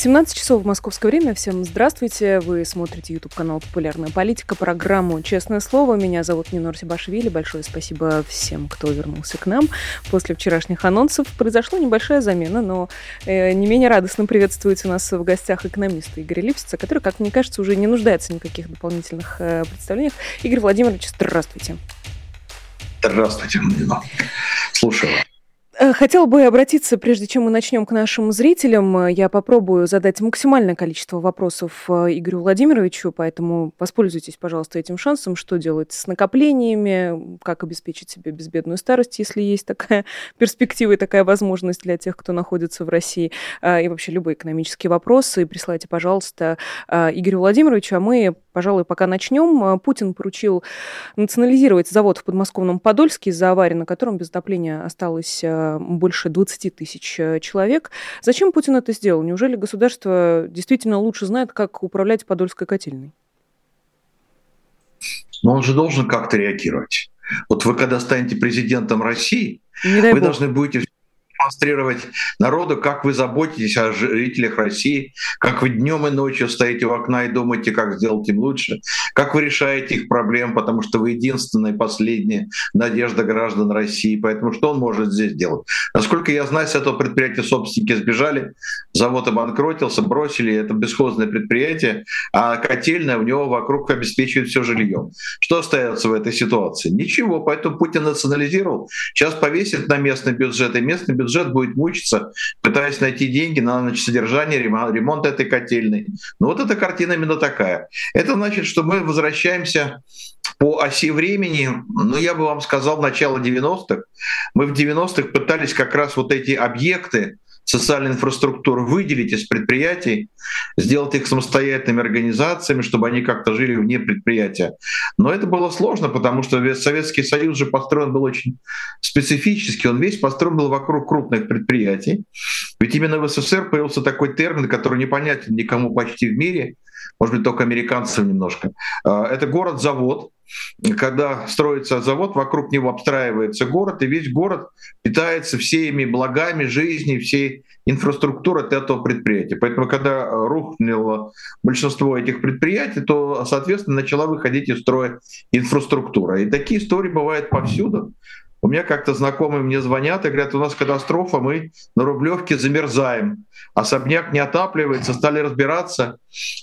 17 часов в московское время. Всем здравствуйте. Вы смотрите YouTube канал «Популярная политика», программу «Честное слово». Меня зовут Нинор Сибашвили. Большое спасибо всем, кто вернулся к нам. После вчерашних анонсов произошла небольшая замена, но э, не менее радостно приветствуется у нас в гостях экономист Игорь Липсица, который, как мне кажется, уже не нуждается в никаких дополнительных э, представлениях. Игорь Владимирович, здравствуйте. Здравствуйте, Нина. Слушаю. Хотела бы обратиться, прежде чем мы начнем к нашим зрителям, э, я попробую задать максимальное количество вопросов э, Игорю Владимировичу, поэтому воспользуйтесь, пожалуйста, этим шансом, что делать с накоплениями, как обеспечить себе безбедную старость, если есть такая перспектива и такая возможность для тех, кто находится в России, и вообще любые экономические вопросы. Присылайте, пожалуйста, Игорю Владимировичу, а мы, пожалуй, пока начнем. Путин поручил национализировать завод в подмосковном Подольске из-за аварии, на котором без отопления осталось больше 20 тысяч э, человек. Зачем Путин это сделал? Неужели государство действительно лучше знает, как управлять Подольской котельной? Но он же должен как-то реагировать. Вот вы когда станете президентом России, вы Бог. должны будете демонстрировать народу, как вы заботитесь о жителях России, как вы днем и ночью стоите у окна и думаете, как сделать им лучше, как вы решаете их проблемы, потому что вы единственная последняя надежда граждан России. Поэтому что он может здесь делать? Насколько я знаю, с этого предприятия собственники сбежали, завод обанкротился, бросили это бесхозное предприятие, а котельная у него вокруг обеспечивает все жильем. Что остается в этой ситуации? Ничего, поэтому Путин национализировал. Сейчас повесит на местный бюджет, и местный бюджет бюджет будет мучиться, пытаясь найти деньги на значит, содержание, ремонт этой котельной. Ну вот эта картина именно такая. Это значит, что мы возвращаемся по оси времени, ну, я бы вам сказал, начало 90-х. Мы в 90-х пытались как раз вот эти объекты, социальной инфраструктуры выделить из предприятий, сделать их самостоятельными организациями, чтобы они как-то жили вне предприятия. Но это было сложно, потому что весь Советский Союз же построен был очень специфически, он весь построен был вокруг крупных предприятий. Ведь именно в СССР появился такой термин, который непонятен никому почти в мире, может быть, только американцам немножко. А, это город-завод, когда строится завод, вокруг него обстраивается город, и весь город питается всеми благами жизни, всей инфраструктурой от этого предприятия. Поэтому, когда рухнуло большинство этих предприятий, то, соответственно, начала выходить из строя инфраструктура. И такие истории бывают повсюду. У меня как-то знакомые мне звонят и говорят, у нас катастрофа, мы на Рублевке замерзаем. Особняк не отапливается, стали разбираться.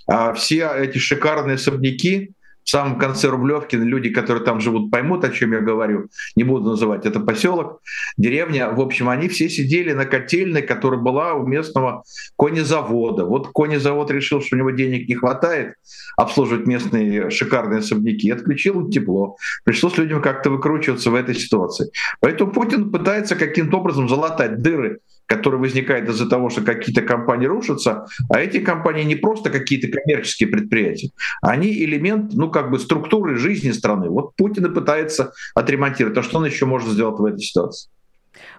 А все эти шикарные особняки, в самом конце Рублевки люди, которые там живут, поймут, о чем я говорю. Не буду называть это поселок, деревня. В общем, они все сидели на котельной, которая была у местного конезавода. Вот конезавод решил, что у него денег не хватает обслуживать местные шикарные особняки, отключил тепло. Пришлось людям как-то выкручиваться в этой ситуации. Поэтому Путин пытается каким-то образом залатать дыры который возникает из-за того, что какие-то компании рушатся, а эти компании не просто какие-то коммерческие предприятия, они элемент, ну, как бы структуры жизни страны. Вот Путин и пытается отремонтировать. А что он еще может сделать в этой ситуации?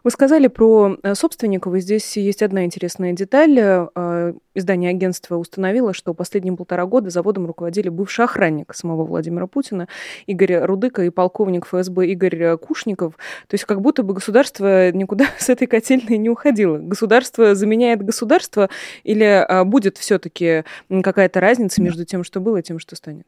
Вы сказали про э, собственников, и здесь есть одна интересная деталь. Э, издание агентства установило, что последние полтора года заводом руководили бывший охранник самого Владимира Путина Игорь Рудыка и полковник ФСБ Игорь Кушников. То есть как будто бы государство никуда с этой котельной не уходило. Государство заменяет государство или а, будет все-таки какая-то разница между тем, что было, и тем, что станет?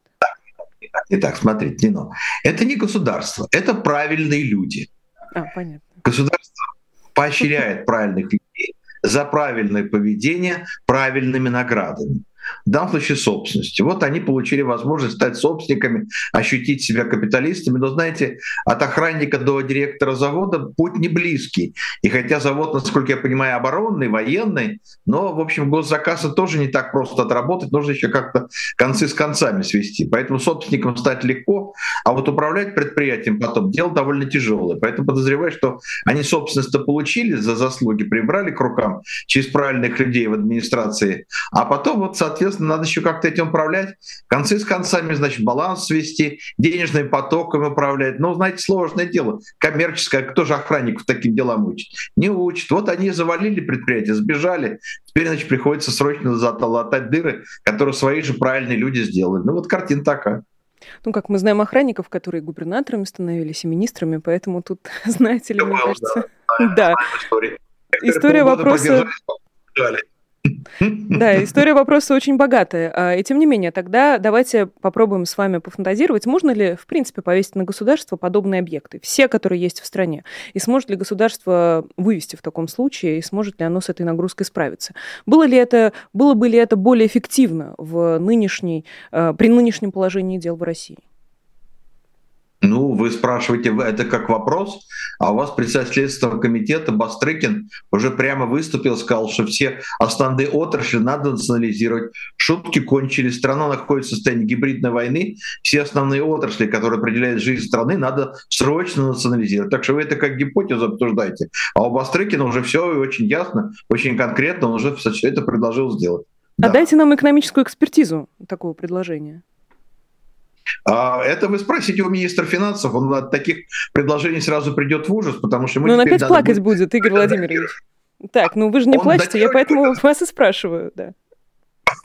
Итак, смотрите, Нино, это не государство, это правильные люди. А, понятно. Государство поощряет правильных людей за правильное поведение правильными наградами в данном случае собственности. Вот они получили возможность стать собственниками, ощутить себя капиталистами. Но знаете, от охранника до директора завода путь не близкий. И хотя завод, насколько я понимаю, оборонный, военный, но, в общем, госзаказы тоже не так просто отработать, нужно еще как-то концы с концами свести. Поэтому собственником стать легко, а вот управлять предприятием потом дело довольно тяжелое. Поэтому подозреваю, что они собственность-то получили за заслуги, прибрали к рукам через правильных людей в администрации, а потом вот, соответственно, соответственно, надо еще как-то этим управлять. Концы с концами, значит, баланс свести, денежным потоком управлять. Ну, знаете, сложное дело. Коммерческое. Кто же охранников таким делам учит? Не учит. Вот они завалили предприятие, сбежали. Теперь, значит, приходится срочно залатать дыры, которые свои же правильные люди сделали. Ну, вот картина такая. Ну, как мы знаем охранников, которые губернаторами становились и министрами, поэтому тут, знаете ли, мне кажется... Да. История вопроса... Да, история вопроса очень богатая. А, и тем не менее, тогда давайте попробуем с вами пофантазировать, можно ли, в принципе, повесить на государство подобные объекты, все, которые есть в стране, и сможет ли государство вывести в таком случае, и сможет ли оно с этой нагрузкой справиться. Было, ли это, было бы ли это более эффективно в нынешней, а, при нынешнем положении дел в России? Ну, вы спрашиваете это как вопрос, а у вас председатель Следственного комитета Бастрыкин уже прямо выступил, сказал, что все основные отрасли надо национализировать. Шутки кончились, страна находится в состоянии гибридной войны, все основные отрасли, которые определяют жизнь страны, надо срочно национализировать. Так что вы это как гипотезу обсуждаете. А у Бастрыкина уже все очень ясно, очень конкретно, он уже все это предложил сделать. А да. дайте нам экономическую экспертизу такого предложения. А это вы спросите у министра финансов, он от таких предложений сразу придет в ужас, потому что мы... Ну, он опять плакать будет, будет Игорь Владимирович. Так, ну вы же не он плачете, я поэтому вас и спрашиваю, да.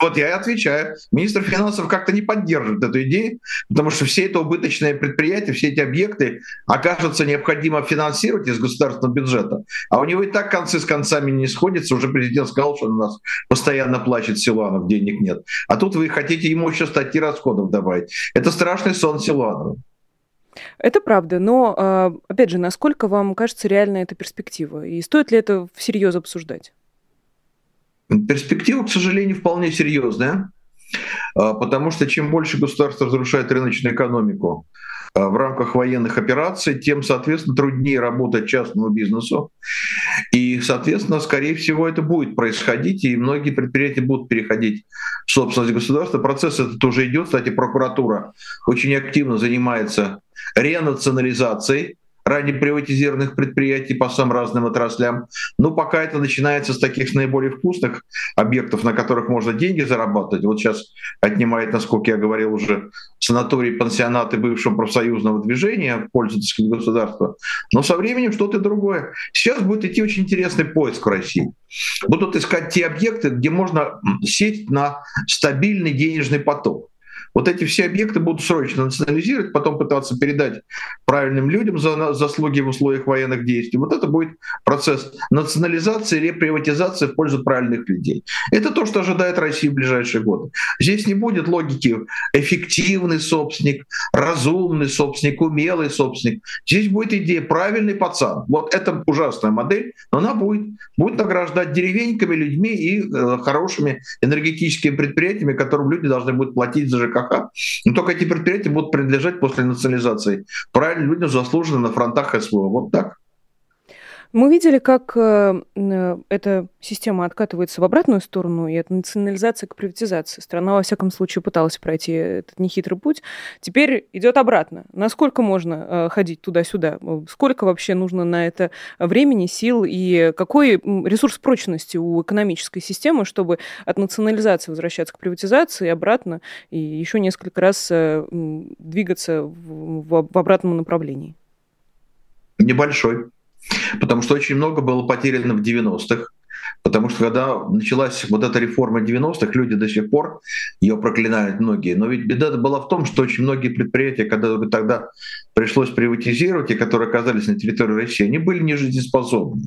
Вот я и отвечаю. Министр финансов как-то не поддерживает эту идею, потому что все это убыточные предприятия, все эти объекты окажутся необходимо финансировать из государственного бюджета. А у него и так концы с концами не сходятся. Уже президент сказал, что у нас постоянно плачет Силанов, денег нет. А тут вы хотите ему еще статьи расходов добавить. Это страшный сон Силанова. Это правда, но, а, опять же, насколько вам кажется реальна эта перспектива? И стоит ли это всерьез обсуждать? Перспектива, к сожалению, вполне серьезная, а, потому что чем больше государство разрушает рыночную экономику а, в рамках военных операций, тем, соответственно, труднее работать частному бизнесу. И, соответственно, скорее всего, это будет происходить, и многие предприятия будут переходить в собственность государства. Процесс этот уже идет. Кстати, прокуратура очень активно занимается ренационализацией ранее приватизированных предприятий по самым разным отраслям. Но пока это начинается с таких наиболее вкусных объектов, на которых можно деньги зарабатывать. Вот сейчас отнимает, насколько я говорил уже, санатории, пансионаты бывшего профсоюзного движения в пользу сказать, государства. Но со временем что-то другое. Сейчас будет идти очень интересный поиск в России. Будут искать те объекты, где можно сесть на стабильный денежный поток. Вот эти все объекты будут срочно национализировать, потом пытаться передать правильным людям за заслуги в условиях военных действий. Вот это будет процесс национализации, реприватизации в пользу правильных людей. Это то, что ожидает Россия в ближайшие годы. Здесь не будет логики эффективный собственник, разумный собственник, умелый собственник. Здесь будет идея правильный пацан. Вот это ужасная модель, но она будет, будет награждать деревеньками, людьми и э, хорошими энергетическими предприятиями, которым люди должны будут платить за ЖКХ ЖКХ, но только эти предприятия будут принадлежать после национализации правильно людям, заслуженно на фронтах СВО. Вот так. Мы видели, как э, э, эта система откатывается в обратную сторону, и от национализации к приватизации. Страна, во всяком случае, пыталась пройти этот нехитрый путь. Теперь идет обратно. Насколько можно э, ходить туда-сюда? Сколько вообще нужно на это времени, сил, и какой ресурс прочности у экономической системы, чтобы от национализации возвращаться к приватизации и обратно, и еще несколько раз двигаться в, в, в обратном направлении? Небольшой. Потому что очень много было потеряно в 90-х. Потому что когда началась вот эта реформа 90-х, люди до сих пор ее проклинают многие. Но ведь беда была в том, что очень многие предприятия, когда тогда пришлось приватизировать, и которые оказались на территории России, они были нежизнеспособны.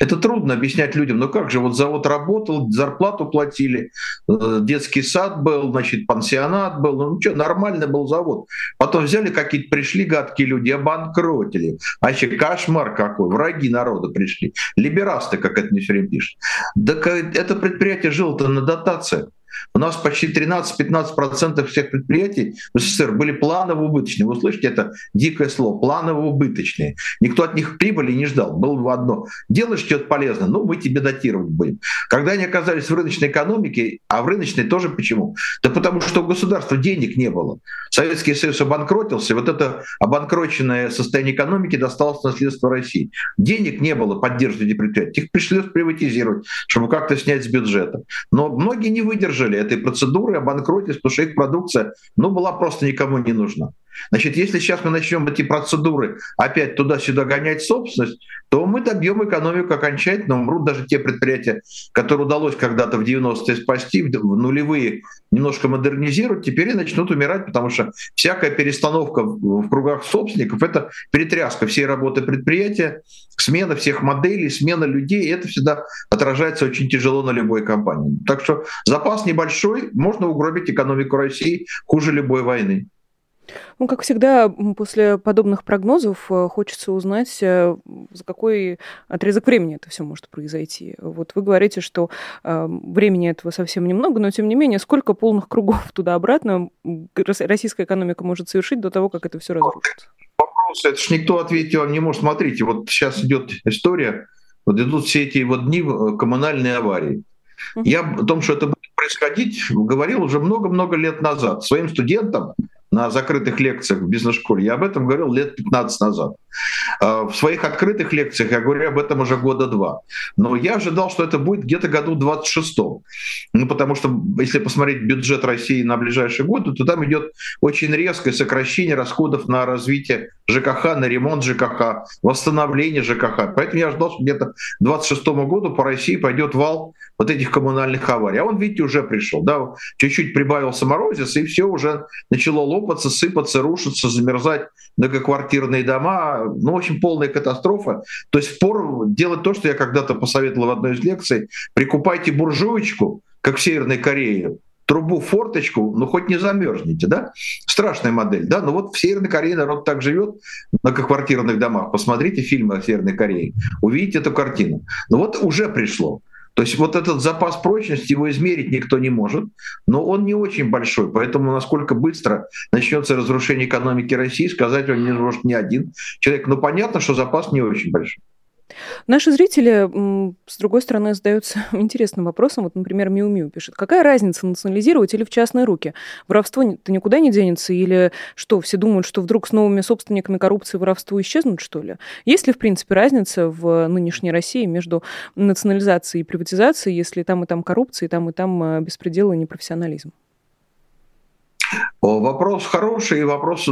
Это трудно объяснять людям. Но как же, вот завод работал, зарплату платили, э, детский сад был, значит, пансионат был, ну что, нормальный был завод. Потом взяли какие-то, пришли гадкие люди, обанкротили. А еще кошмар какой, враги народа пришли. Либерасты, как это не все время пишут. Так это предприятие жило-то на дотациях. У нас почти 13-15% всех предприятий в СССР были планово-убыточные. Вы слышите, это дикое слово, планово-убыточные. Никто от них прибыли не ждал. Было бы одно. Делаешь что-то полезное, ну, мы тебе датировать будем. Когда они оказались в рыночной экономике, а в рыночной тоже почему? Да потому что у государства денег не было. Советский Союз обанкротился, вот это обанкроченное состояние экономики досталось наследство России. Денег не было поддерживать эти предприятия. Их пришлось приватизировать, чтобы как-то снять с бюджета. Но многие не выдержали выдержали этой процедуры, обанкротились, потому что их продукция ну, была просто никому не нужна. Значит, если сейчас мы начнем эти процедуры опять туда-сюда гонять собственность, то мы добьем экономику окончательно, умрут даже те предприятия, которые удалось когда-то в 90-е спасти, в нулевые немножко модернизировать, теперь и начнут умирать, потому что всякая перестановка в кругах собственников — это перетряска всей работы предприятия, смена всех моделей, смена людей, и это всегда отражается очень тяжело на любой компании. Так что запас небольшой, можно угробить экономику России хуже любой войны. Ну, как всегда, после подобных прогнозов э, хочется узнать, э, за какой отрезок времени это все может произойти. Вот вы говорите, что э, времени этого совсем немного, но тем не менее, сколько полных кругов туда-обратно российская экономика может совершить до того, как это все разрушится? Вопрос, это же никто ответить вам не может. Смотрите, вот сейчас идет история, вот идут все эти вот дни коммунальной аварии. Я о том, что это будет происходить, говорил уже много-много лет назад своим студентам, на закрытых лекциях в бизнес-школе. Я об этом говорил лет 15 назад. А, в своих открытых лекциях я говорю об этом уже года два. Но я ожидал, что это будет где-то году 26 Ну, потому что если посмотреть бюджет России на ближайшие годы, то там идет очень резкое сокращение расходов на развитие ЖКХ, на ремонт ЖКХ, восстановление ЖКХ. Поэтому я ожидал, что где-то к 26 году по России пойдет вал вот этих коммунальных аварий. А он, видите, уже пришел. Да? Чуть-чуть прибавился морозец, и все уже начало лопаться, сыпаться, рушиться, замерзать многоквартирные дома. Ну, в общем, полная катастрофа. То есть впору делать то, что я когда-то посоветовал в одной из лекций. Прикупайте буржуечку, как в Северной Корее, трубу форточку, ну хоть не замерзнете, да? Страшная модель, да? Но вот в Северной Корее народ так живет в многоквартирных домах. Посмотрите фильмы о Северной Корее, увидите эту картину. Ну вот уже пришло. То есть вот этот запас прочности, его измерить никто не может, но он не очень большой, поэтому насколько быстро начнется разрушение экономики России, сказать он не может ни один человек. Но понятно, что запас не очень большой. Наши зрители, с другой стороны, задаются интересным вопросом. Вот, например, Миу Миу пишет. Какая разница, национализировать или в частные руки? Воровство-то никуда не денется? Или что, все думают, что вдруг с новыми собственниками коррупции воровство исчезнут, что ли? Есть ли, в принципе, разница в нынешней России между национализацией и приватизацией, если там и там коррупция, и там и там э, беспредел и непрофессионализм? Вопрос хороший и вопрос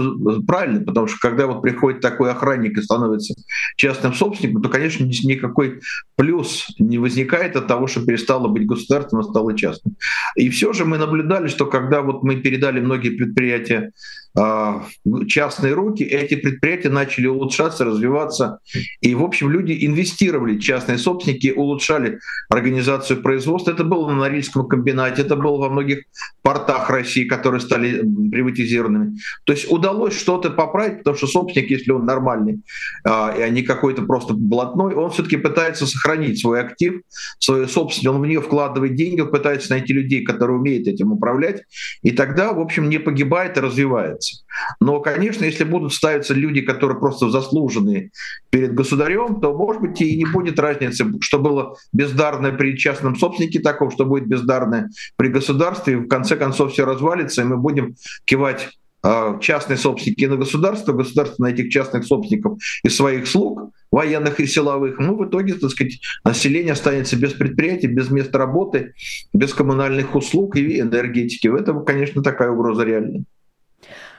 правильный, потому что когда вот приходит такой охранник и становится частным собственником, то, конечно, никакой плюс не возникает от того, что перестало быть государственным, а стало частным. И все же мы наблюдали, что когда вот мы передали многие предприятия а, частные руки, эти предприятия начали улучшаться, развиваться. И, в общем, люди инвестировали, частные собственники улучшали организацию производства. Это было на Норильском комбинате, это было во многих портах России, которые стали приватизированными. То есть удалось что-то поправить, потому что собственник, если он нормальный, а, а не какой-то просто блатной, он все-таки пытается сохранить свой актив, свою собственность, он в нее вкладывает деньги, пытается найти людей, которые умеют этим управлять, и тогда, в общем, не погибает и развивается ставится. Но, конечно, если будут ставиться люди, которые просто заслуженные перед государем, то, может быть, и не будет разницы, что было бездарное при частном собственнике такого, что будет бездарное при государстве. И в конце концов все развалится, и мы будем кивать а, частные собственники на государство, государство на этих частных собственников и своих слуг, военных и силовых, ну, в итоге, так сказать, население останется без предприятий, без места работы, без коммунальных услуг и энергетики. В этом, конечно, такая угроза реальная.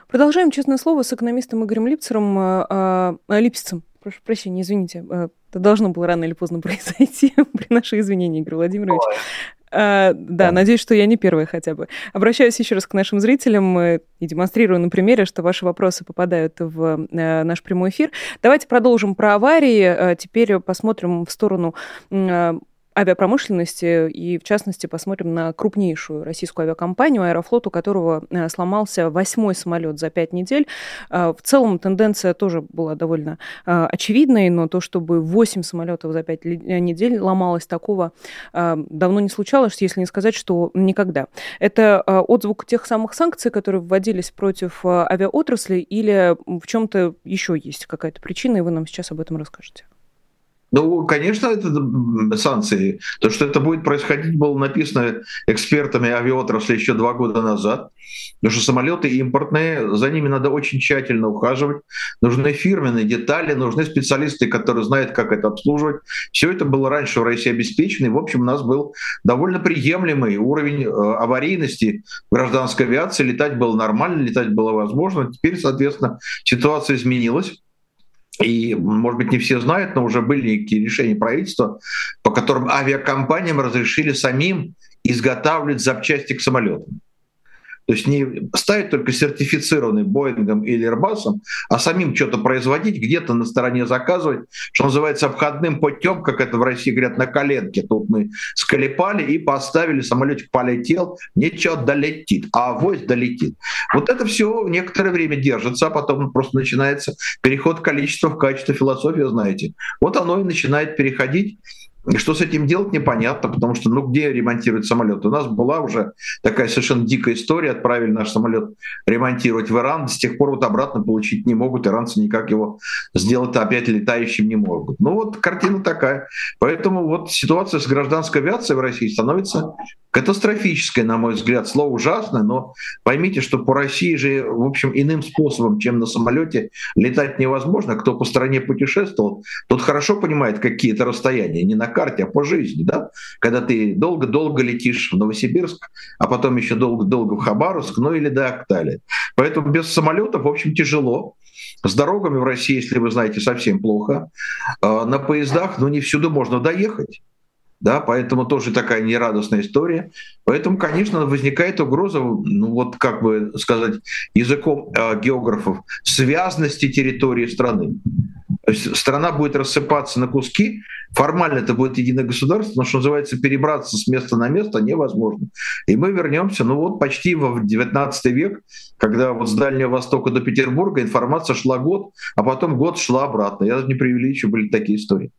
Продолжаем «Честное слово» с экономистом Игорем Липцером, э, э, Липсицем. Прошу прощения, извините. Э, это должно было рано или поздно произойти. Приношу извинения, Игорь Владимирович. Uh, да, надеюсь, что я не первая хотя бы. Обращаюсь еще раз к нашим зрителям и демонстрирую на примере, что ваши вопросы попадают в наш прямой эфир. Давайте продолжим про аварии. Теперь посмотрим в сторону авиапромышленности и, в частности, посмотрим на крупнейшую российскую авиакомпанию Аэрофлот, у которого э, сломался восьмой самолет за пять недель. Э, в целом тенденция тоже была довольно э, очевидной, но то, чтобы восемь самолетов за пять недель ломалось, такого давно не случалось, если не сказать, что никогда. Это отзвук тех самых санкций, которые вводились против авиаотрасли, или в чем-то еще есть какая-то причина, и вы нам сейчас об этом расскажете? Ну, конечно, это санкции. То, что это будет происходить, было написано экспертами авиаотрасли еще два года назад. Потому что самолеты импортные, за ними надо очень тщательно ухаживать. Нужны фирменные детали, нужны специалисты, которые знают, как это обслуживать. Все это было раньше в России обеспечено. И, в общем, у нас был довольно приемлемый уровень э, аварийности гражданской авиации. Летать было нормально, летать было возможно. Теперь, соответственно, ситуация изменилась. И, может быть, не все знают, но уже были некие решения правительства, по которым авиакомпаниям разрешили самим изготавливать запчасти к самолетам. То есть не ставить только сертифицированный Боингом или Airbus, а самим что-то производить, где-то на стороне заказывать, что называется обходным путем, как это в России говорят, на коленке. Тут мы сколепали и поставили, самолетик полетел, ничего долетит, а авось долетит. Вот это все некоторое время держится, а потом просто начинается переход количества в качество философии, знаете. Вот оно и начинает переходить и что с этим делать, непонятно, потому что, ну, где ремонтировать самолет? У нас была уже такая совершенно дикая история, отправили наш самолет ремонтировать в Иран, с тех пор вот обратно получить не могут, иранцы никак его сделать опять летающим не могут. Ну вот картина такая. Поэтому вот ситуация с гражданской авиацией в России становится катастрофической, на мой взгляд. Слово ужасное, но поймите, что по России же, в общем, иным способом, чем на самолете, летать невозможно. Кто по стране путешествовал, тот хорошо понимает, какие это расстояния. Не на карте, а по жизни, да? Когда ты долго-долго летишь в Новосибирск, а потом еще долго-долго в Хабаровск, ну или до Актали. Поэтому без самолетов, в общем, тяжело. С дорогами в России, если вы знаете, совсем плохо. А на поездах, ну, не всюду можно доехать. Да, поэтому тоже такая нерадостная история. Поэтому, конечно, возникает угроза, ну вот как бы сказать языком э, географов, связности территории страны. То есть страна будет рассыпаться на куски, формально это будет единое государство, но, что называется, перебраться с места на место невозможно. И мы вернемся, ну вот почти в 19 век, когда вот с Дальнего Востока до Петербурга информация шла год, а потом год шла обратно. Я даже не преувеличиваю, были такие истории.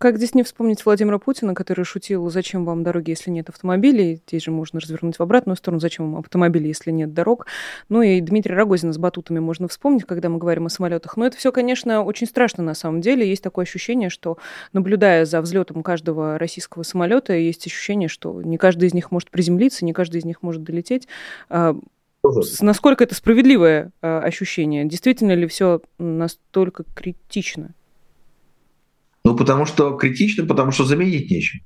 Как здесь не вспомнить Владимира Путина, который шутил, зачем вам дороги, если нет автомобилей? Здесь же можно развернуть в обратную сторону, зачем вам автомобили, если нет дорог? Ну и Дмитрия Рогозина с батутами можно вспомнить, когда мы говорим о самолетах. Но это все, конечно, очень страшно на самом деле. Есть такое ощущение, что, наблюдая за взлетом каждого российского самолета, есть ощущение, что не каждый из них может приземлиться, не каждый из них может долететь. А, насколько это справедливое а, ощущение? Действительно ли все настолько критично? Ну, потому что критично, потому что заменить нечем.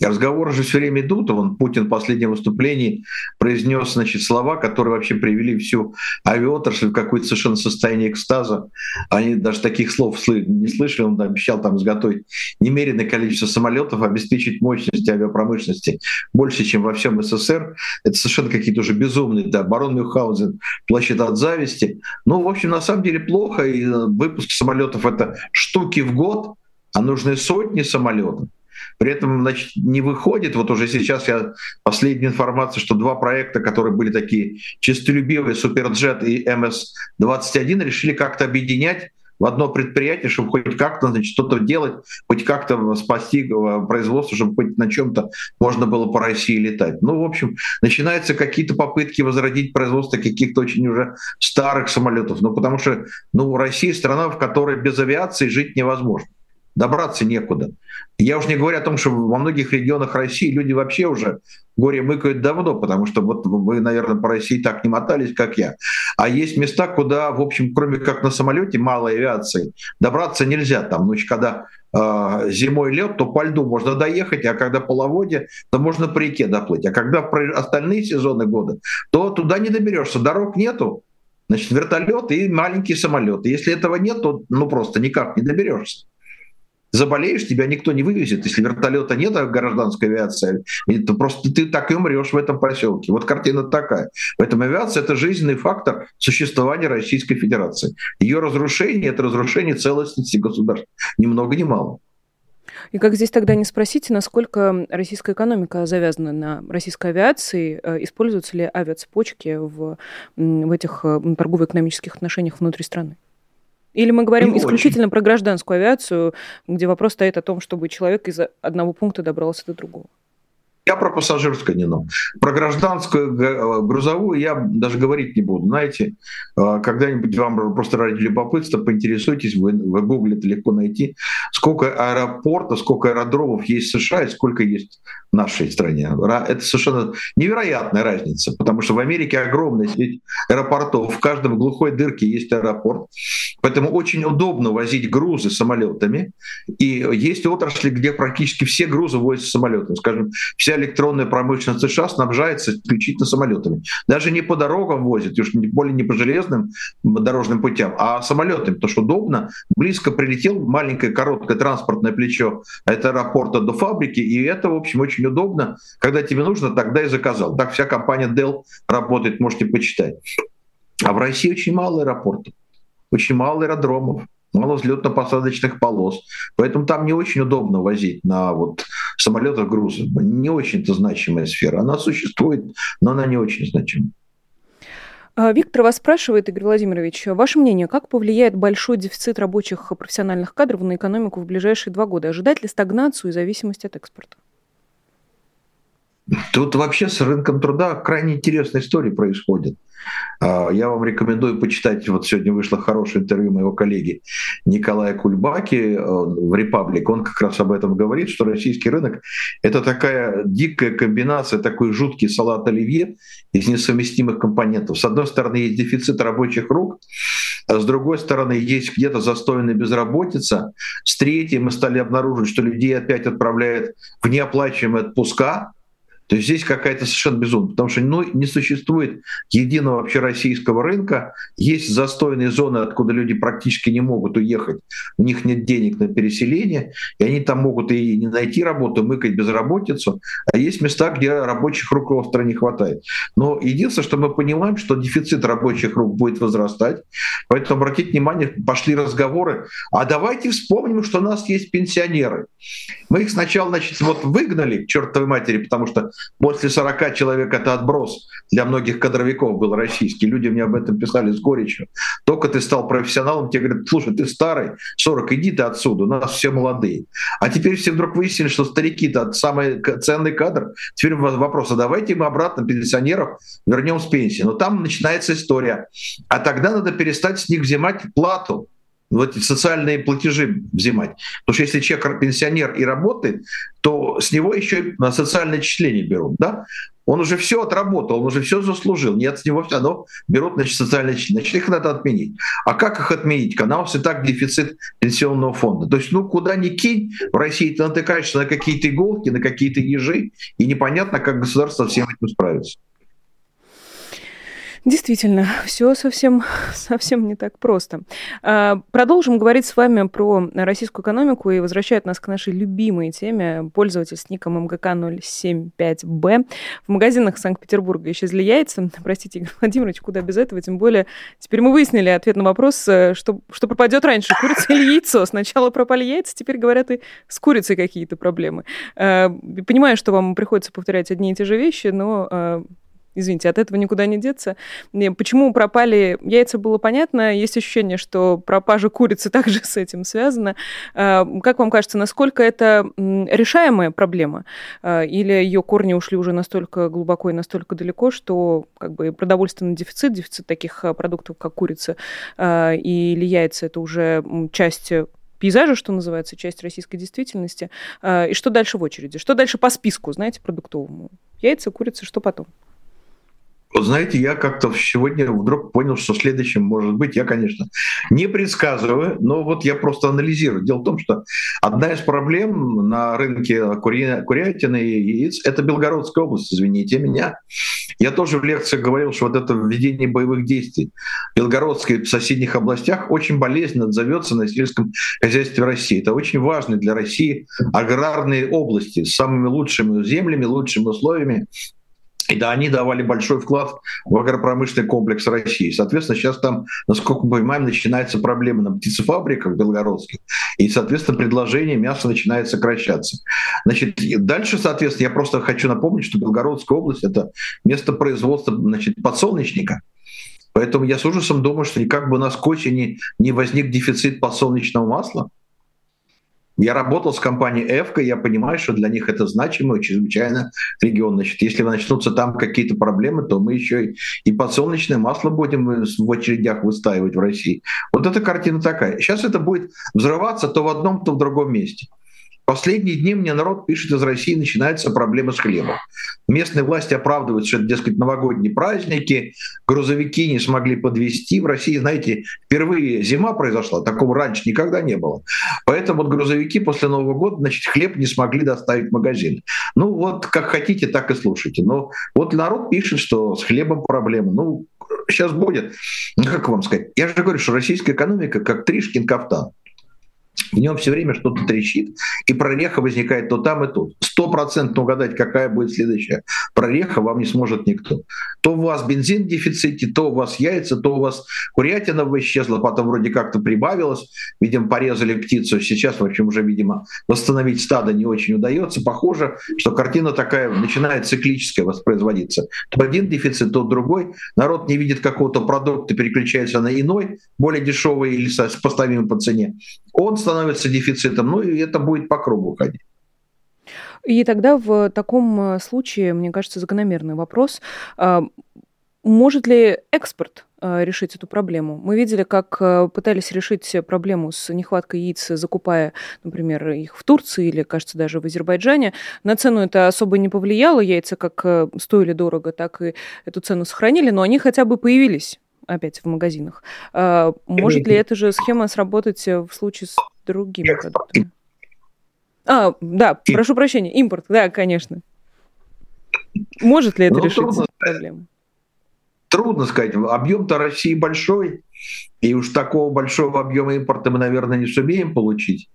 Разговоры же все время идут. Он, Путин в последнем выступлении произнес значит, слова, которые вообще привели всю авиаотрасль в какое-то совершенно состояние экстаза. Они даже таких слов не слышали. Он обещал там изготовить немеренное количество самолетов, обеспечить мощность авиапромышленности больше, чем во всем СССР. Это совершенно какие-то уже безумные. Да, барон Мюнхгаузен плачет от зависти. Ну, в общем, на самом деле плохо. И э, выпуск самолетов — это штуки в год, а нужны сотни самолетов. При этом значит, не выходит, вот уже сейчас я последняя информация, что два проекта, которые были такие чистолюбивые, Суперджет и МС-21, решили как-то объединять в одно предприятие, чтобы хоть как-то значит, что-то делать, хоть как-то спасти э, производство, чтобы хоть на чем-то можно было по России летать. Ну, в общем, начинаются какие-то попытки возродить производство каких-то очень уже старых самолетов. Ну, потому что ну, Россия страна, в которой без авиации жить невозможно добраться некуда. Я уж не говорю о том, что во многих регионах России люди вообще уже горе мыкают давно, потому что вот вы, наверное, по России так не мотались, как я. А есть места, куда, в общем, кроме как на самолете малой авиации, добраться нельзя. Там, ну, когда э, зимой лед, то по льду можно доехать, а когда половодье, то можно по реке доплыть. А когда в остальные сезоны года, то туда не доберешься, дорог нету, значит, вертолет и маленький самолет. Если этого нет, то ну просто никак не доберешься заболеешь, тебя никто не вывезет. Если вертолета нет, а гражданской авиации, то просто ты так и умрешь в этом поселке. Вот картина такая. Поэтому авиация — это жизненный фактор существования Российской Федерации. Ее разрушение — это разрушение целостности государства. Ни много ни мало. И как здесь тогда не спросите, насколько российская экономика завязана на российской авиации, э, используются ли авиацепочки в, в этих э, торгово-экономических отношениях внутри страны? Или мы говорим не исключительно очень. про гражданскую авиацию, где вопрос стоит о том, чтобы человек из одного пункта добрался до другого? Я про пассажирскую не но. Про гражданскую грузовую я даже говорить не буду. Знаете, э, когда-нибудь вам просто ради любопытства поинтересуйтесь, вы, в гугле это легко найти, сколько аэропортов, сколько аэродромов есть в США и сколько есть нашей стране. Это совершенно невероятная разница, потому что в Америке огромная сеть аэропортов, в каждом глухой дырке есть аэропорт. Поэтому очень удобно возить грузы самолетами. И есть отрасли, где практически все грузы возятся самолетами. Скажем, вся электронная промышленность США снабжается исключительно самолетами. Даже не по дорогам возят, уж более не по железным дорожным путям, а самолетами, потому что удобно. Близко прилетел маленькое короткое транспортное плечо от аэропорта до фабрики, и это, в общем, очень удобно. Когда тебе нужно, тогда и заказал. Так вся компания Dell работает, можете почитать. А в России очень мало аэропортов, очень мало аэродромов мало взлетно-посадочных полос. Поэтому там не очень удобно возить на вот самолетах грузы. Не очень-то значимая сфера. Она существует, но она не очень значимая. А, Виктор вас спрашивает, Игорь Владимирович, ваше мнение, как повлияет большой дефицит рабочих профессиональных кадров на экономику в ближайшие два года? Ожидать ли стагнацию и зависимость от экспорта? Тут вообще с рынком труда крайне интересная история происходит. А, я вам рекомендую почитать, вот сегодня вышло хорошее интервью моего коллеги Николая Кульбаки э, в «Репаблик». Он как раз об этом говорит, что российский рынок — это такая дикая комбинация, такой жуткий салат оливье из несовместимых компонентов. С одной стороны, есть дефицит рабочих рук, а с другой стороны, есть где-то застойная безработица. С третьей мы стали обнаруживать, что людей опять отправляют в неоплачиваемые отпуска, то есть здесь какая-то совершенно безумная, потому что ну, не существует единого вообще российского рынка, есть застойные зоны, откуда люди практически не могут уехать, у них нет денег на переселение, и они там могут и не найти работу, мыкать безработицу, а есть места, где рабочих рук в стране хватает. Но единственное, что мы понимаем, что дефицит рабочих рук будет возрастать, поэтому обратите внимание, пошли разговоры, а давайте вспомним, что у нас есть пенсионеры. Мы их сначала, значит, вот выгнали к чертовой матери, потому что После 40 человек это отброс для многих кадровиков был российский. Люди мне об этом писали с горечью. Только ты стал профессионалом, тебе говорят, слушай, ты старый, 40, иди ты отсюда, у нас все молодые. А теперь все вдруг выяснили, что старики-то самый ценный кадр. Теперь вопрос, а давайте мы обратно пенсионеров вернем с пенсии. Но там начинается история. А тогда надо перестать с них взимать плату вот эти социальные платежи взимать. Потому что если человек пенсионер и работает, то с него еще на социальное отчисление берут. Да? Он уже все отработал, он уже все заслужил. Нет, с него все равно берут значит, социальное отчисление. Значит, их надо отменить. А как их отменить? Нас и так дефицит пенсионного фонда. То есть, ну, куда ни кинь, в России ты натыкаешься на какие-то иголки, на какие-то ежи, и непонятно, как государство всем этим справится. Действительно, все совсем, совсем не так просто. А, продолжим говорить с вами про российскую экономику и возвращает нас к нашей любимой теме. Пользователь с ником МГК075Б. В магазинах Санкт-Петербурга исчезли яйца. Простите, Игорь Владимирович, куда без этого? Тем более, теперь мы выяснили ответ на вопрос, э, что, что пропадет раньше, курица или яйцо. Сначала пропали яйца, теперь говорят и с курицей какие-то проблемы. А, понимаю, что вам приходится повторять одни и те же вещи, но а, Извините, от этого никуда не деться. Почему пропали яйца, было понятно. Есть ощущение, что пропажа курицы также с этим связана. А, как вам кажется, насколько это решаемая проблема? А, или ее корни ушли уже настолько глубоко и настолько далеко, что как бы продовольственный дефицит, дефицит таких а, продуктов, как курица или яйца, это уже часть пейзажа, что называется, часть российской действительности. И что дальше в очереди? Что дальше по списку, знаете, продуктовому? Яйца, курица, что потом? Вот знаете, я как-то сегодня вдруг понял, что следующим может быть, я, конечно, не предсказываю, но вот я просто анализирую. Дело в том, что одна из проблем на рынке кури... курятины и яиц — это Белгородская область, извините меня. Я тоже в лекциях говорил, что вот это введение боевых действий в Белгородской и в соседних областях очень болезненно отзовется на сельском хозяйстве России. Это очень важные для России аграрные области с самыми лучшими землями, лучшими условиями и да, они давали большой вклад в агропромышленный комплекс России. Соответственно, сейчас там, насколько мы понимаем, начинается проблема на птицефабриках белгородских, и, соответственно, предложение мяса начинает сокращаться. Значит, дальше, соответственно, я просто хочу напомнить, что Белгородская область — это место производства значит, подсолнечника. Поэтому я с ужасом думаю, что никак бы у нас к осени не возник дефицит подсолнечного масла. Я работал с компанией «Эвка», я понимаю, что для них это значимый, чрезвычайно регион. Значит, если начнутся там какие-то проблемы, то мы еще и подсолнечное масло будем в очередях выстаивать в России. Вот эта картина такая. Сейчас это будет взрываться то в одном, то в другом месте. Последние дни мне народ пишет из России, начинается проблема с хлебом. Местные власти оправдывают, что это, дескать, новогодние праздники, грузовики не смогли подвести. В России, знаете, впервые зима произошла, такого раньше никогда не было. Поэтому вот грузовики после Нового года, значит, хлеб не смогли доставить в магазин. Ну вот, как хотите, так и слушайте. Но вот народ пишет, что с хлебом проблема. Ну, сейчас будет. Ну, как вам сказать? Я же говорю, что российская экономика как Тришкин кафтан в нем все время что-то трещит, и прореха возникает то там и тут. Стопроцентно угадать, какая будет следующая прореха, вам не сможет никто. То у вас бензин в дефиците, то у вас яйца, то у вас курятина исчезла, потом вроде как-то прибавилось, видимо, порезали птицу, сейчас, в общем, уже, видимо, восстановить стадо не очень удается. Похоже, что картина такая начинает циклическая воспроизводиться. То один дефицит, то другой. Народ не видит какого-то продукта, переключается на иной, более дешевый или сопоставимый по цене. Он становится дефицитом, ну и это будет по кругу ходить. И тогда в таком э, случае, мне кажется, закономерный вопрос, а, может ли экспорт э, решить эту проблему. Мы видели, как э, пытались решить проблему с нехваткой яиц, закупая, например, их в Турции или, кажется, даже в Азербайджане. На цену это особо не повлияло. Яйца как стоили дорого, так и эту цену сохранили, но они хотя бы появились опять в магазинах. А, может ли эта же схема сработать в случае с другими продуктами? А, да, прошу прощения, импорт, да, конечно. Может ли это ну, решить проблему? Трудно сказать. Объем-то России большой, и уж такого большого объема импорта мы, наверное, не сумеем получить.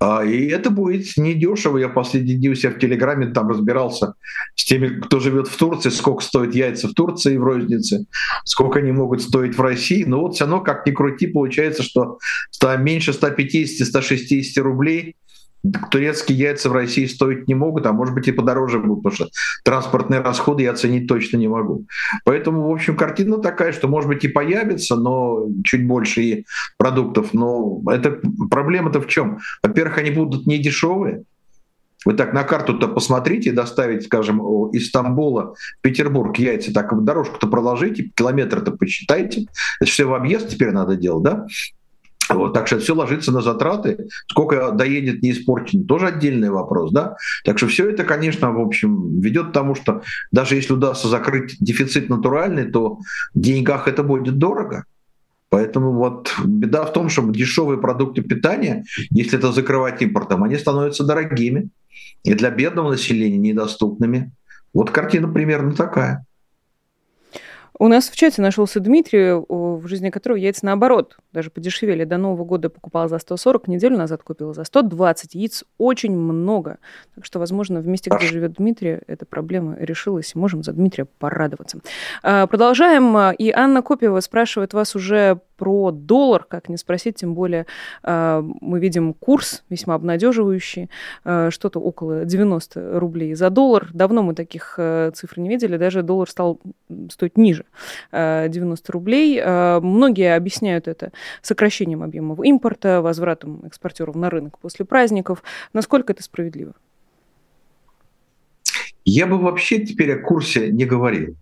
А, и это будет недешево. Я последний день у себя в Телеграме там разбирался с теми, кто живет в Турции, сколько стоят яйца в Турции в рознице, сколько они могут стоить в России. Но вот все равно, как ни крути, получается, что меньше 150-160 рублей турецкие яйца в России стоить не могут, а может быть и подороже будут, потому что транспортные расходы я оценить точно не могу. Поэтому, в общем, картина такая, что, может быть, и появится, но чуть больше и продуктов. Но это проблема-то в чем? Во-первых, они будут не дешевые, вы так на карту-то посмотрите, доставить, скажем, из Стамбула в Петербург яйца, так дорожку-то проложите, километр-то посчитайте. Это все в объезд теперь надо делать, да? Вот, так что все ложится на затраты. Сколько доедет не испорчен, тоже отдельный вопрос. Да? Так что все это, конечно, в общем, ведет к тому, что даже если удастся закрыть дефицит натуральный, то в деньгах это будет дорого. Поэтому вот беда в том, что дешевые продукты питания, если это закрывать импортом, они становятся дорогими и для бедного населения недоступными. Вот картина примерно такая. У нас в чате нашелся Дмитрий, в жизни которого яйца наоборот даже подешевели. До Нового года покупал за 140, неделю назад купила за 120. Яиц очень много. Так что, возможно, в месте, где живет Дмитрий, эта проблема решилась. Можем за Дмитрия порадоваться. А, продолжаем. И Анна Копьева спрашивает вас уже про доллар, как не спросить, тем более а, мы видим курс весьма обнадеживающий, а, что-то около 90 рублей за доллар. Давно мы таких цифр не видели, даже доллар стал стоить ниже 90 рублей. Многие объясняют это сокращением объемов импорта, возвратом экспортеров на рынок после праздников. Насколько это справедливо? Я бы вообще теперь о курсе не говорил.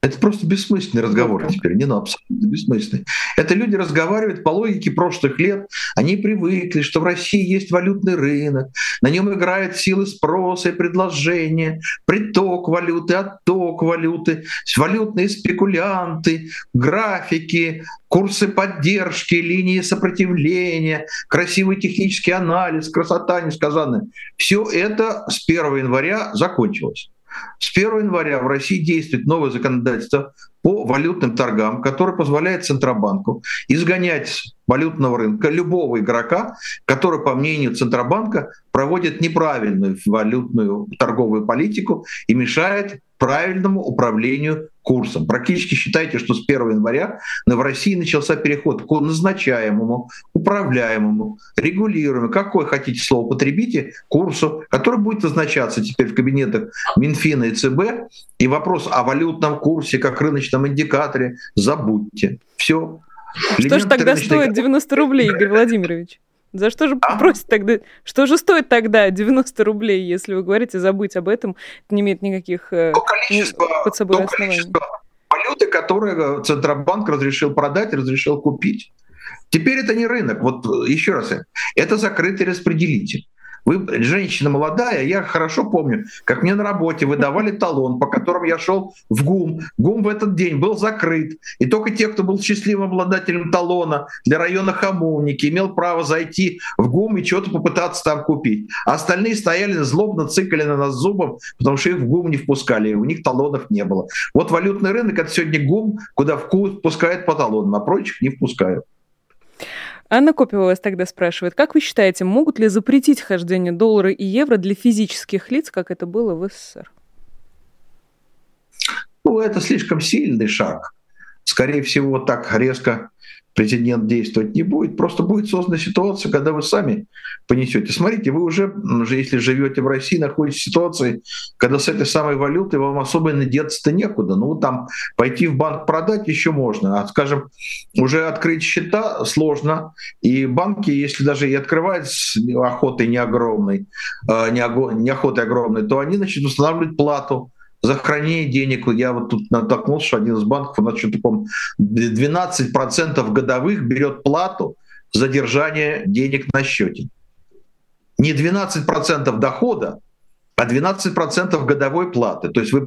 Это просто бессмысленный разговор теперь, не ну, абсолютно бессмысленный. Это люди разговаривают по логике прошлых лет. Они привыкли, что в России есть валютный рынок, на нем играют силы спроса и предложения, приток валюты, отток валюты, валютные спекулянты, графики, курсы поддержки, линии сопротивления, красивый технический анализ, красота несказанная. Все это с 1 января закончилось. С 1 января в России действует новое законодательство по валютным торгам, которое позволяет Центробанку изгонять с валютного рынка любого игрока, который, по мнению Центробанка, проводит неправильную валютную торговую политику и мешает правильному управлению курсом. Практически считайте, что с 1 января в России начался переход к назначаемому, управляемому, регулируемому, какое хотите слово потребите, курсу, который будет назначаться теперь в кабинетах Минфина и ЦБ. И вопрос о валютном курсе как рыночном индикаторе забудьте. Все. Что же тогда стоит 90 рублей, Игорь Владимирович? За что же а? просит тогда? Что же стоит тогда 90 рублей, если вы говорите забыть об этом? Это не имеет никаких э, то количество, под собой то оснований. валюты, которые Центробанк разрешил продать, разрешил купить. Теперь это не рынок. Вот еще раз, это закрытый распределитель. Вы женщина молодая, я хорошо помню, как мне на работе выдавали талон, по которому я шел в ГУМ. ГУМ в этот день был закрыт. И только те, кто был счастливым обладателем талона для района Хамовники, имел право зайти в ГУМ и что-то попытаться там купить. А остальные стояли злобно, цикали на нас зубом, потому что их в ГУМ не впускали, у них талонов не было. Вот валютный рынок — это сегодня ГУМ, куда впускают по талонам, а прочих не впускают. Анна Копева вас тогда спрашивает, как вы считаете, могут ли запретить хождение доллара и евро для физических лиц, как это было в СССР? Ну, это слишком сильный шаг. Скорее всего, так резко президент действовать не будет. Просто будет создана ситуация, когда вы сами понесете. Смотрите, вы уже, если живете в России, находитесь в ситуации, когда с этой самой валютой вам особо надеться-то некуда. Ну, там пойти в банк продать еще можно, а, скажем, уже открыть счета сложно. И банки, если даже и открывают с охотой не огромной, а, не охотой огромной, то они, значит, устанавливают плату за хранение денег. Я вот тут натолкнулся, что один из банков, у нас что-то, по 12% годовых берет плату за держание денег на счете. Не 12% дохода, а 12% годовой платы. То есть вы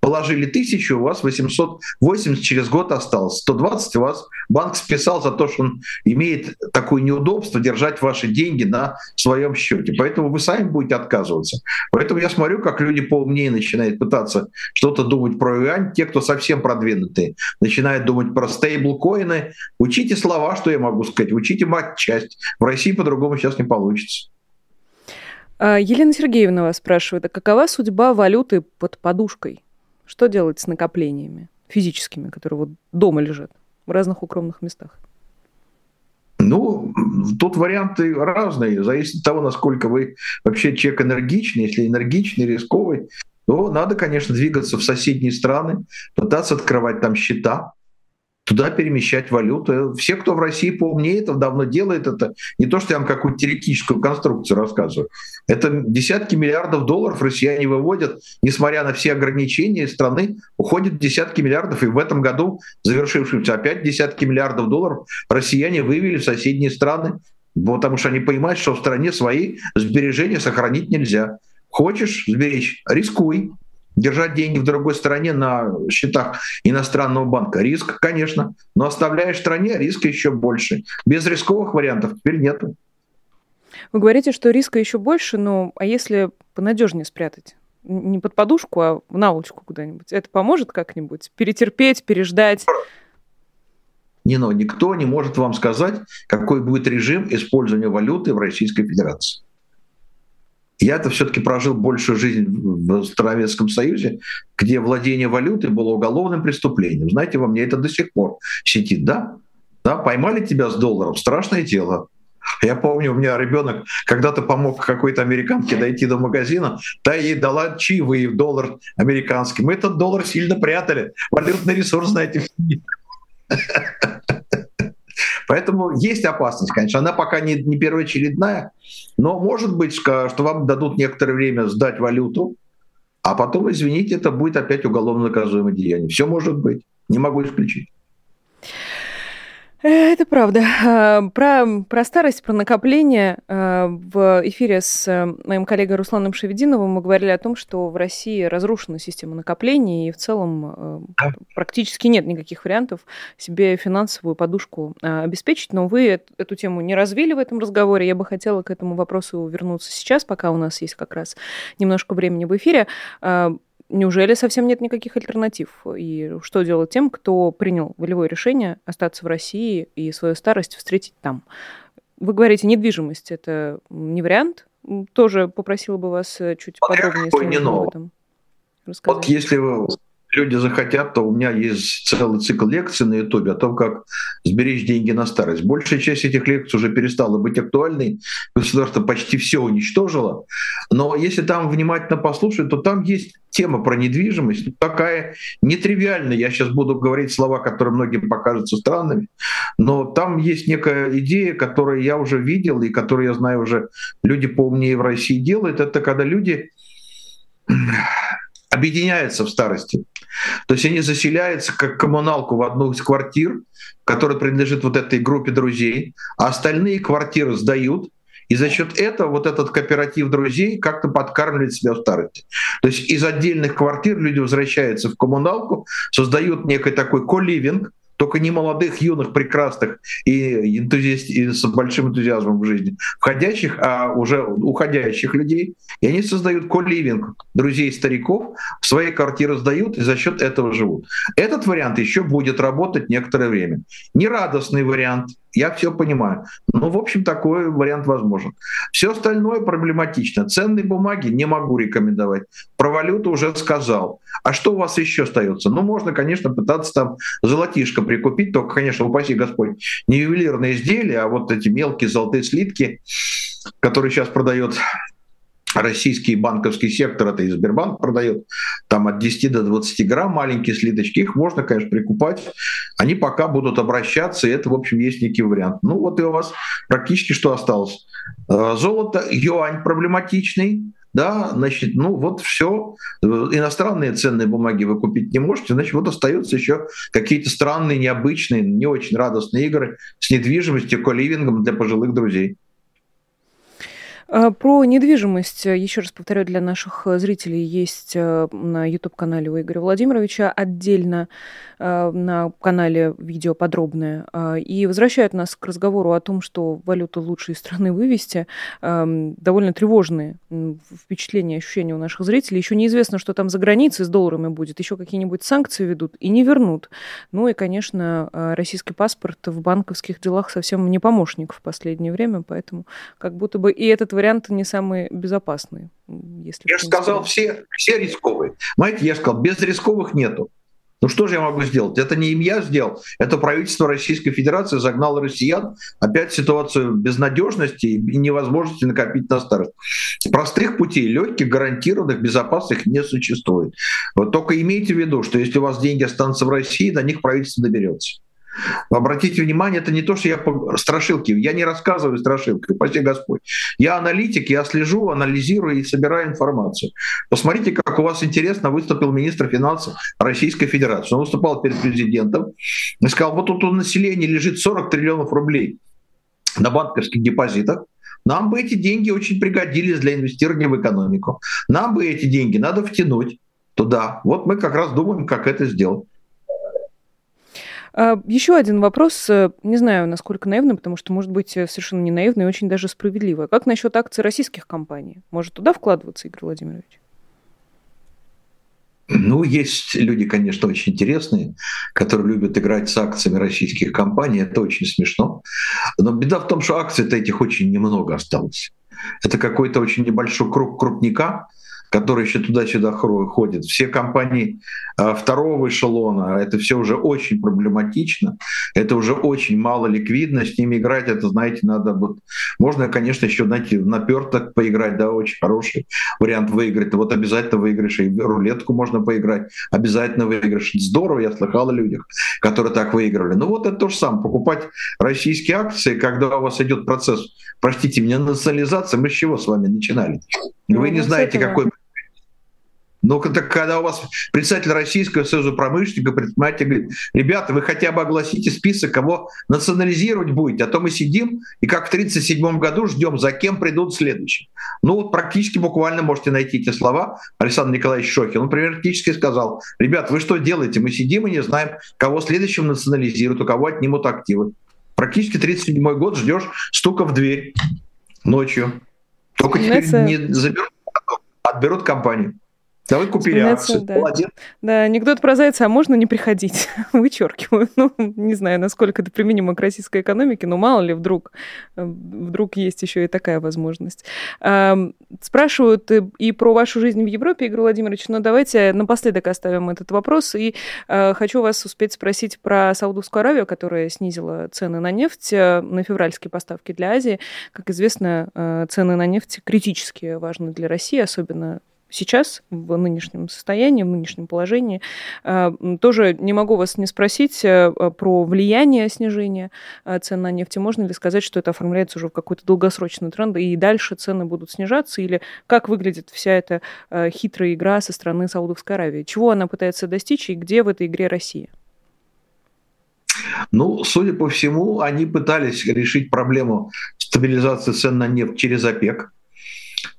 положили тысячу, у вас 880 через год осталось. 120 у вас банк списал за то, что он имеет такое неудобство держать ваши деньги на своем счете. Поэтому вы сами будете отказываться. Поэтому я смотрю, как люди поумнее начинают пытаться что-то думать про юань. Те, кто совсем продвинутые, начинают думать про стейблкоины. Учите слова, что я могу сказать. Учите мать часть. В России по-другому сейчас не получится. А, Елена Сергеевна вас спрашивает, а какова судьба валюты под подушкой? Что делать с накоплениями физическими, которые вот дома лежат в разных укромных местах? Ну, тут варианты разные, зависит от того, насколько вы вообще человек энергичный. Если энергичный, рисковый, то надо, конечно, двигаться в соседние страны, пытаться открывать там счета, туда перемещать валюту. Все, кто в России поумнее, это давно делает это. Не то, что я вам какую-то теоретическую конструкцию рассказываю. Это десятки миллиардов долларов россияне выводят, несмотря на все ограничения страны, уходят десятки миллиардов. И в этом году, завершившемся опять десятки миллиардов долларов, россияне вывели в соседние страны, потому что они понимают, что в стране свои сбережения сохранить нельзя. Хочешь сберечь — рискуй держать деньги в другой стране на счетах иностранного банка. Риск, конечно, но оставляешь в стране, риск еще больше. Без рисковых вариантов теперь нету. Вы говорите, что риска еще больше, но а если понадежнее спрятать? Не под подушку, а в наволочку куда-нибудь. Это поможет как-нибудь? Перетерпеть, переждать? Не, но никто не может вам сказать, какой будет режим использования валюты в Российской Федерации. Я-то все-таки прожил большую жизнь в Советском Союзе, где владение валютой было уголовным преступлением. Знаете, во мне это до сих пор сидит, да? Да, поймали тебя с долларом, страшное дело. Я помню, у меня ребенок когда-то помог какой-то американке дойти до магазина, та ей дала чаевые в доллар американский. Мы этот доллар сильно прятали. Валютный ресурс, знаете, Поэтому есть опасность, конечно. Она пока не, не первоочередная, но может быть, что вам дадут некоторое время сдать валюту, а потом, извините, это будет опять уголовно наказуемое деяние. Все может быть. Не могу исключить. Э, это правда. А, про, про старость, про накопление а, в эфире с э, моим коллегой Русланом Шевединовым мы говорили о том, что в России разрушена система накоплений, и в целом э, практически нет никаких вариантов себе финансовую подушку а, обеспечить. Но вы эту тему не развили в этом разговоре. Я бы хотела к этому вопросу вернуться сейчас, пока у нас есть как раз немножко времени в эфире. Неужели совсем нет никаких альтернатив? И что делать тем, кто принял волевое решение остаться в России и свою старость встретить там? Вы говорите, недвижимость – это не вариант? Тоже попросила бы вас э, чуть подробнее не об этом рассказать. Вот если вы люди захотят, то у меня есть целый цикл лекций на Ютубе о том, как сберечь деньги на старость. Большая часть этих лекций уже перестала быть актуальной. Государство почти все уничтожило. Но если там внимательно послушать, то там есть тема про недвижимость такая нетривиальная. Я сейчас буду говорить слова, которые многим покажутся странными, но там есть некая идея, которую я уже видел и которую я знаю уже люди поумнее в России делают. Это когда люди объединяются в старости. То есть они заселяются как коммуналку в одну из квартир, которая принадлежит вот этой группе друзей, а остальные квартиры сдают, и за счет этого вот этот кооператив друзей как-то подкармливает себя в старости. То есть из отдельных квартир люди возвращаются в коммуналку, создают некий такой коливинг, только не молодых, юных, прекрасных и, энтузиаст, и с большим энтузиазмом в жизни, входящих, а уже уходящих людей. И они создают коливинг друзей стариков, свои квартиры сдают и за счет этого живут. Этот вариант еще будет работать некоторое время. Нерадостный вариант – я все понимаю. Ну, в общем, такой вариант возможен. Все остальное проблематично. Ценные бумаги не могу рекомендовать. Про валюту уже сказал. А что у вас еще остается? Ну, можно, конечно, пытаться там золотишко прикупить, только, конечно, упаси Господь, не ювелирные изделия, а вот эти мелкие золотые слитки, которые сейчас продает российский банковский сектор, это и Сбербанк продает, там от 10 до 20 грамм маленькие слиточки, их можно, конечно, прикупать, они пока будут обращаться, и это, в общем, есть некий вариант. Ну вот и у вас практически что осталось. Э, золото, юань проблематичный, да, значит, ну вот все, иностранные ценные бумаги вы купить не можете, значит, вот остаются еще какие-то странные, необычные, не очень радостные игры с недвижимостью, коливингом для пожилых друзей. А, про недвижимость, э, еще раз повторю, для наших э, зрителей есть э, на YouTube-канале у Игоря Владимировича отдельно на канале видео подробное. А, и возвращают нас к разговору о том, что валюту лучше из страны вывести. Довольно тревожные впечатления, ощущения у наших зрителей. Еще неизвестно, что там за границей с долларами будет. Еще какие-нибудь санкции ведут и не вернут. Ну и, конечно, российский паспорт в банковских делах совсем не помощник в последнее время, поэтому как будто бы и этот вариант не самый безопасный. Если я же сказал, все, все рисковые. Знаете, я сказал, без рисковых нету. Ну что же я могу сделать? Это не им я сделал, это правительство Российской Федерации загнало россиян опять в ситуацию безнадежности и невозможности накопить на старость. Простых путей, легких, гарантированных, безопасных не существует. Вот только имейте в виду, что если у вас деньги останутся в России, до них правительство доберется. Обратите внимание, это не то, что я страшилки, я не рассказываю страшилки, упаси Господь. Я аналитик, я слежу, анализирую и собираю информацию. Посмотрите, как у вас интересно выступил министр финансов Российской Федерации. Он выступал перед президентом и сказал, вот тут у населения лежит 40 триллионов рублей на банковских депозитах, нам бы эти деньги очень пригодились для инвестирования в экономику. Нам бы эти деньги надо втянуть туда. Вот мы как раз думаем, как это сделать. А, Еще один вопрос, э, не знаю, насколько наивный, потому что, может быть, э, совершенно не наивный и очень даже справедливый. Как насчет акций российских компаний? Может туда вкладываться, Игорь Владимирович? Ну, есть люди, конечно, очень интересные, которые любят играть с акциями российских компаний. Это очень смешно. Но беда в том, что акций-то этих очень немного осталось. Это какой-то очень небольшой круг крупника, которые еще туда-сюда ходят. Все компании а, второго эшелона, это все уже очень проблематично, это уже очень мало ликвидно, с ними играть, это, знаете, надо вот... Можно, конечно, еще, знаете, наперток поиграть, да, очень хороший вариант выиграть. Вот обязательно выиграешь, и рулетку можно поиграть, обязательно выиграешь. Здорово, я слыхал о людях, которые так выигрывали. Ну вот это то же самое, покупать российские акции, когда у вас идет процесс, простите меня, национализация, мы с чего с вами начинали? Вы ну, не знаете, какой но когда у вас председатель Российского союза промышленников, предпринимателей говорит, ребята, вы хотя бы огласите список, кого национализировать будете, а то мы сидим и как в 1937 году ждем, за кем придут следующие. Ну вот практически буквально можете найти эти слова Александр Николаевич Шохин. Он практически сказал, ребят, вы что делаете? Мы сидим и не знаем, кого следующим национализируют, у кого отнимут активы. Практически 1937 год ждешь стука в дверь ночью. Только теперь не заберут, а отберут компанию. Да вы купили акции. Да. Молодец. Да, анекдот про зайца, а можно не приходить? Вычеркиваю. Ну, не знаю, насколько это применимо к российской экономике, но мало ли вдруг, вдруг есть еще и такая возможность. Спрашивают и про вашу жизнь в Европе, Игорь Владимирович, но давайте напоследок оставим этот вопрос. И а, хочу вас успеть спросить про Саудовскую Аравию, которая снизила цены на нефть, э, на февральские поставки для Азии. Как известно, э, цены на нефть критически важны для России, особенно сейчас, в нынешнем состоянии, в нынешнем положении. А, тоже не могу вас не спросить э, про влияние снижения э, цен на нефть. Можно ли сказать, что это оформляется уже в какой-то долгосрочный тренд, и дальше цены будут снижаться, или как выглядит вся эта хитрая игра со стороны Саудовской Аравии? Чего она пытается достичь, и где в этой игре Россия? Ну, судя по всему, они пытались решить проблему стабилизации цен на нефть через ОПЕК.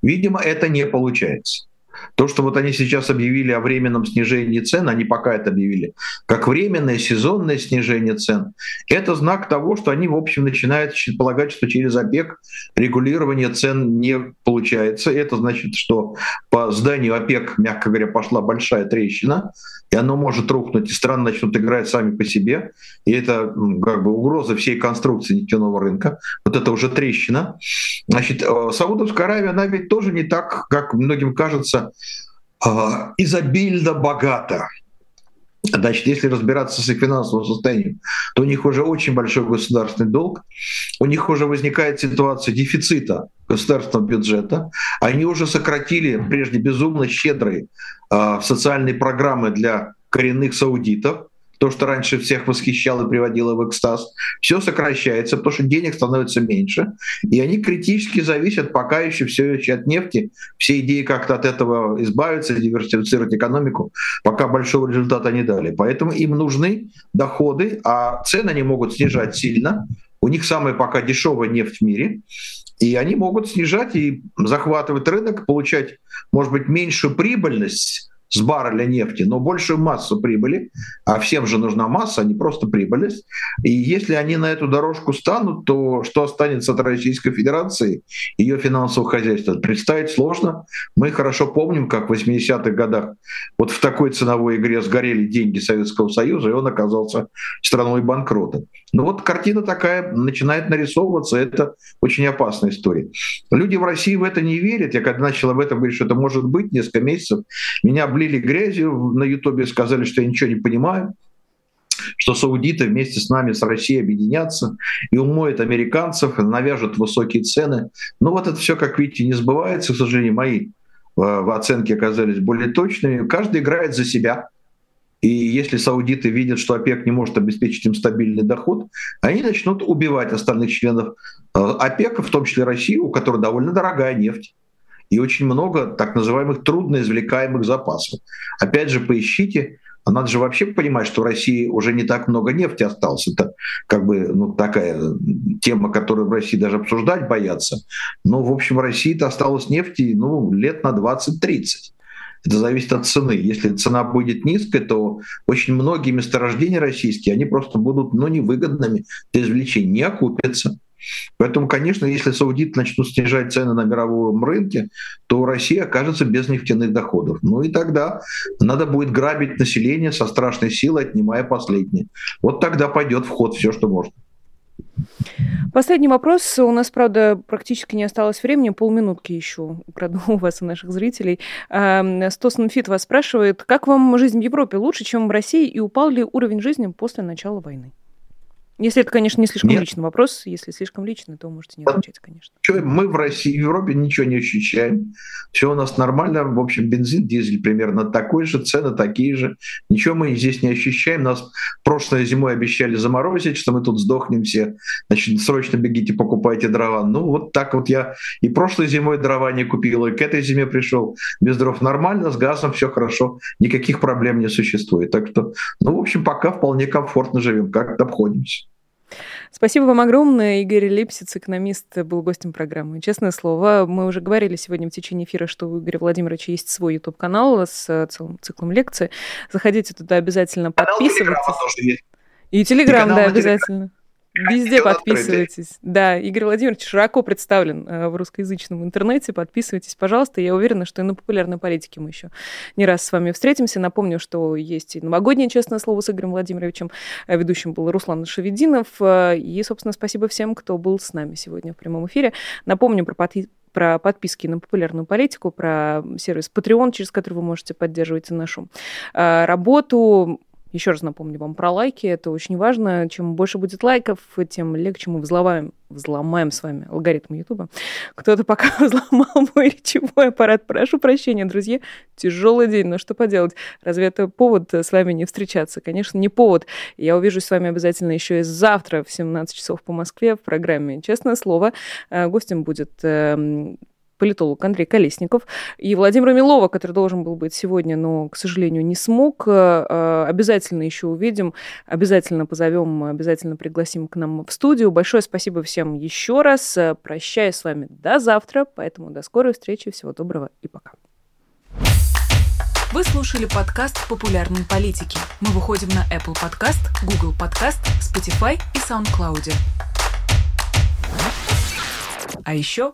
Видимо, это не получается. То, что вот они сейчас объявили о временном снижении цен, они пока это объявили, как временное сезонное снижение цен, это знак того, что они, в общем, начинают полагать, что через ОПЕК регулирование цен не получается. Это значит, что по зданию ОПЕК, мягко говоря, пошла большая трещина, и оно может рухнуть, и страны начнут играть сами по себе. И это как бы угроза всей конструкции нефтяного рынка. Вот это уже трещина. Значит, э, Саудовская Аравия, она ведь тоже не так, как многим кажется, э, изобильно богата. Значит, если разбираться с их финансовым состоянием, то у них уже очень большой государственный долг, у них уже возникает ситуация дефицита государственного бюджета, они уже сократили прежде безумно щедрые э, социальные программы для коренных саудитов, то, что раньше всех восхищало и приводило в экстаз, все сокращается, потому что денег становится меньше, и они критически зависят пока еще все еще от нефти. Все идеи как-то от этого избавиться, диверсифицировать экономику, пока большого результата не дали. Поэтому им нужны доходы, а цены они могут снижать сильно. У них самая пока дешевая нефть в мире, и они могут снижать и захватывать рынок, получать, может быть, меньшую прибыльность с барреля нефти, но большую массу прибыли, а всем же нужна масса, а не просто прибыльность. И если они на эту дорожку станут, то что останется от Российской Федерации, ее финансового хозяйства, представить сложно. Мы хорошо помним, как в 80-х годах вот в такой ценовой игре сгорели деньги Советского Союза, и он оказался страной банкрота. Ну вот картина такая начинает нарисовываться, это очень опасная история. Люди в России в это не верят. Я когда начал об этом говорить, что это может быть несколько месяцев, меня облили грязью на Ютубе, сказали, что я ничего не понимаю что саудиты вместе с нами, с Россией объединятся и умоют американцев, навяжут высокие цены. Но вот это все, как видите, не сбывается, к сожалению, мои э, оценки оказались более точными. Каждый играет за себя. И если саудиты видят, что ОПЕК не может обеспечить им стабильный доход, они начнут убивать остальных членов э, ОПЕК, в том числе Россию, у которой довольно дорогая нефть и очень много так называемых трудноизвлекаемых запасов. Опять же, поищите, надо же вообще понимать, что в России уже не так много нефти осталось. Это как бы ну, такая тема, которую в России даже обсуждать боятся. Но, в общем, в России-то осталось нефти ну, лет на 20-30. Это зависит от цены. Если цена будет низкой, то очень многие месторождения российские, они просто будут ну, невыгодными для извлечения, не окупятся. Поэтому, конечно, если саудиты начнут снижать цены на мировом рынке, то Россия окажется без нефтяных доходов. Ну и тогда надо будет грабить население со страшной силой, отнимая последнее. Вот тогда пойдет в ход все, что можно. Последний вопрос. У нас, правда, практически не осталось времени. Полминутки еще украду у вас и наших зрителей. Стосн Фит вас спрашивает, как вам жизнь в Европе лучше, чем в России, и упал ли уровень жизни после начала войны? Если это, конечно, не слишком Нет. личный вопрос, если слишком личный, то можете не отвечать, конечно. Мы в России, в Европе ничего не ощущаем. Все у нас нормально. В общем, бензин, дизель примерно такой же, цены такие же. Ничего мы здесь не ощущаем. Нас прошлой зимой обещали заморозить, что мы тут сдохнем все. Значит, срочно бегите, покупайте дрова. Ну, вот так вот я и прошлой зимой дрова не купил, и к этой зиме пришел. Без дров нормально, с газом все хорошо. Никаких проблем не существует. Так что, ну, в общем, пока вполне комфортно живем, как-то обходимся. Спасибо вам огромное. Игорь Липсиц, экономист, был гостем программы. Честное слово, мы уже говорили сегодня в течение эфира, что у Игоря Владимировича есть свой YouTube-канал с э, целым циклом лекций. Заходите туда обязательно, подписывайтесь. И Телеграм, да, обязательно. Везде подписывайтесь. Да, Игорь Владимирович широко представлен э, в русскоязычном интернете. Подписывайтесь, пожалуйста. Я уверена, что и на популярной политике мы еще не раз с вами встретимся. Напомню, что есть и новогоднее честное слово с Игорем Владимировичем. Э, ведущим был Руслан Шевединов. Э, и, собственно, спасибо всем, кто был с нами сегодня в прямом эфире. Напомню про подписку про подписки на популярную политику, про сервис Patreon, через который вы можете поддерживать нашу работу. Еще раз напомню вам про лайки, это очень важно. Чем больше будет лайков, тем легче мы взломаем, взломаем с вами алгоритм Ютуба. Кто-то пока взломал мой речевой аппарат. Прошу прощения, друзья. Тяжелый день, но что поделать? Разве это повод с вами не встречаться? Конечно, не повод. Я увижусь с вами обязательно еще и завтра в 17 часов по Москве в программе «Честное слово». Э, гостем будет эм, политолог Андрей Колесников, и Владимир Милова, который должен был быть сегодня, но, к сожалению, не смог. Э, э, обязательно еще увидим, обязательно позовем, обязательно пригласим к нам в студию. Большое спасибо всем еще раз. Прощаюсь с вами до завтра, поэтому до скорой встречи, всего доброго и пока. Вы слушали подкаст «Популярные политики». Мы выходим на Apple Podcast, Google Podcast, Spotify и SoundCloud. А еще